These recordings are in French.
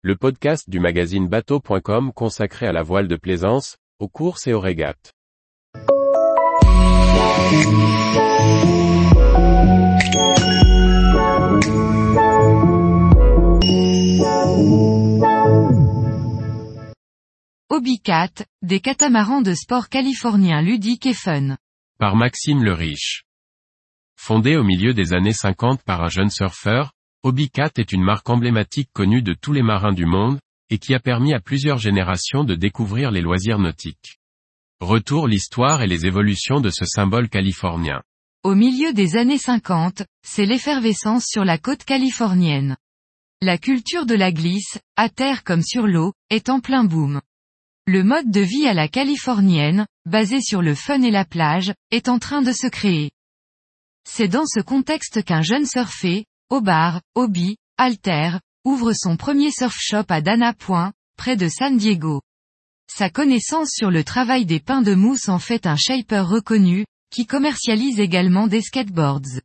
le podcast du magazine bateau.com consacré à la voile de plaisance, aux courses et aux régates. Hobbycat, des catamarans de sport californiens ludiques et fun. Par Maxime le Riche. Fondé au milieu des années 50 par un jeune surfeur, Hobbycat est une marque emblématique connue de tous les marins du monde, et qui a permis à plusieurs générations de découvrir les loisirs nautiques. Retour l'histoire et les évolutions de ce symbole californien. Au milieu des années 50, c'est l'effervescence sur la côte californienne. La culture de la glisse, à terre comme sur l'eau, est en plein boom. Le mode de vie à la californienne, basé sur le fun et la plage, est en train de se créer. C'est dans ce contexte qu'un jeune surfé, Obar, Obi, Alter, ouvre son premier surf shop à Dana Point, près de San Diego. Sa connaissance sur le travail des pains de mousse en fait un shaper reconnu, qui commercialise également des skateboards.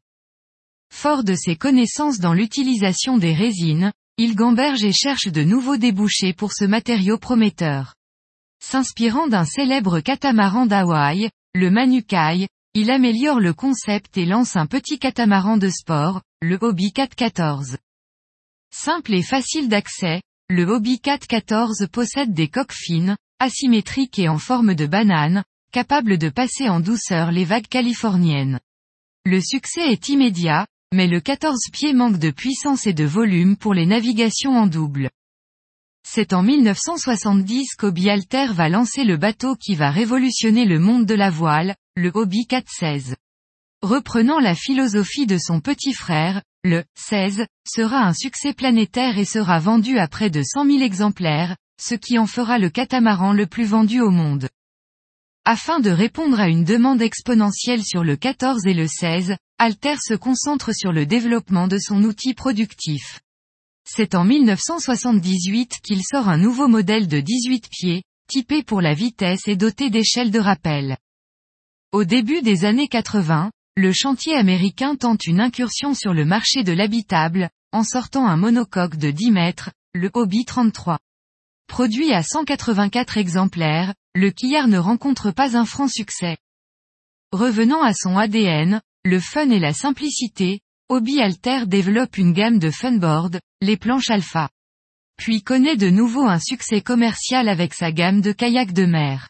Fort de ses connaissances dans l'utilisation des résines, il gamberge et cherche de nouveaux débouchés pour ce matériau prometteur. S'inspirant d'un célèbre catamaran d'Hawaï, le Manukai, il améliore le concept et lance un petit catamaran de sport, le Hobby 414. Simple et facile d'accès, le Hobby 414 possède des coques fines, asymétriques et en forme de banane, capables de passer en douceur les vagues californiennes. Le succès est immédiat, mais le 14 pieds manque de puissance et de volume pour les navigations en double. C'est en 1970 qu'Hobby Alter va lancer le bateau qui va révolutionner le monde de la voile, le Hobby 416. Reprenant la philosophie de son petit frère, le 16 sera un succès planétaire et sera vendu à près de 100 000 exemplaires, ce qui en fera le catamaran le plus vendu au monde. Afin de répondre à une demande exponentielle sur le 14 et le 16, Alter se concentre sur le développement de son outil productif. C'est en 1978 qu'il sort un nouveau modèle de 18 pieds, typé pour la vitesse et doté d'échelles de rappel. Au début des années 80, le chantier américain tente une incursion sur le marché de l'habitable, en sortant un monocoque de 10 mètres, le Hobby 33. Produit à 184 exemplaires, le quillard ne rencontre pas un franc succès. Revenant à son ADN, le fun et la simplicité, Hobby Alter développe une gamme de funboard, les planches alpha. Puis connaît de nouveau un succès commercial avec sa gamme de kayaks de mer.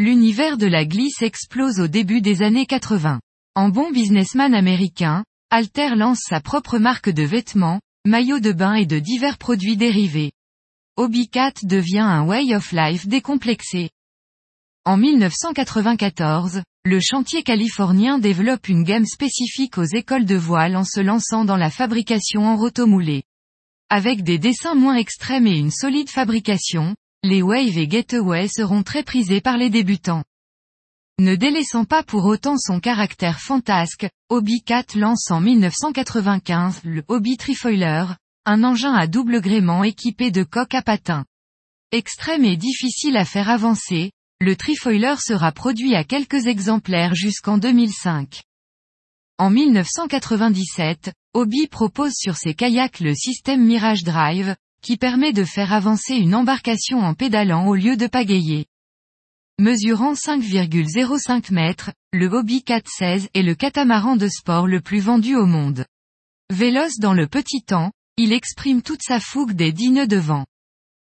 L'univers de la glisse explose au début des années 80. En bon businessman américain, Alter lance sa propre marque de vêtements, maillots de bain et de divers produits dérivés. Hobbycat devient un way of life décomplexé. En 1994, le chantier californien développe une gamme spécifique aux écoles de voile en se lançant dans la fabrication en rotomoulé. Avec des dessins moins extrêmes et une solide fabrication, les Wave et Getaway seront très prisés par les débutants. Ne délaissant pas pour autant son caractère fantasque, Hobby Cat lance en 1995 le Hobby Trifoiler, un engin à double gréement équipé de coque à patins. Extrême et difficile à faire avancer, le Trifoiler sera produit à quelques exemplaires jusqu'en 2005. En 1997, Hobby propose sur ses kayaks le système Mirage Drive, qui permet de faire avancer une embarcation en pédalant au lieu de pagayer. Mesurant 5,05 mètres, le Hobby 416 est le catamaran de sport le plus vendu au monde. Véloce dans le petit temps, il exprime toute sa fougue des 10 nœuds de vent.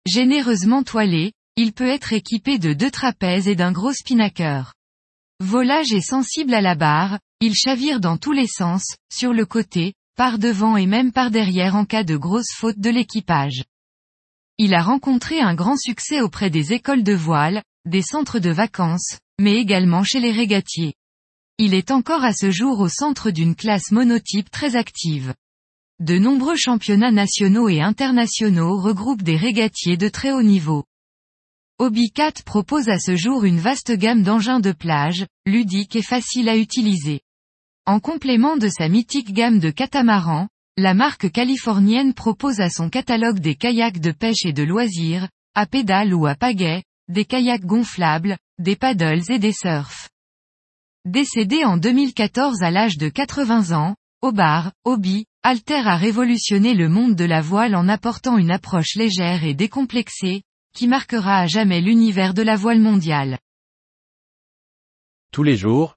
Généreusement toilé, il peut être équipé de deux trapèzes et d'un gros spinnaker. Volage et sensible à la barre, il chavire dans tous les sens, sur le côté, par devant et même par derrière en cas de grosse faute de l'équipage. Il a rencontré un grand succès auprès des écoles de voile, des centres de vacances, mais également chez les régatiers. Il est encore à ce jour au centre d'une classe monotype très active. De nombreux championnats nationaux et internationaux regroupent des régatiers de très haut niveau. Hobbycat propose à ce jour une vaste gamme d'engins de plage, ludiques et faciles à utiliser. En complément de sa mythique gamme de catamarans, la marque californienne propose à son catalogue des kayaks de pêche et de loisirs, à pédales ou à pagaie, des kayaks gonflables, des paddles et des surfs. Décédé en 2014 à l'âge de 80 ans, Obar, Hobby, Alter a révolutionné le monde de la voile en apportant une approche légère et décomplexée, qui marquera à jamais l'univers de la voile mondiale. Tous les jours,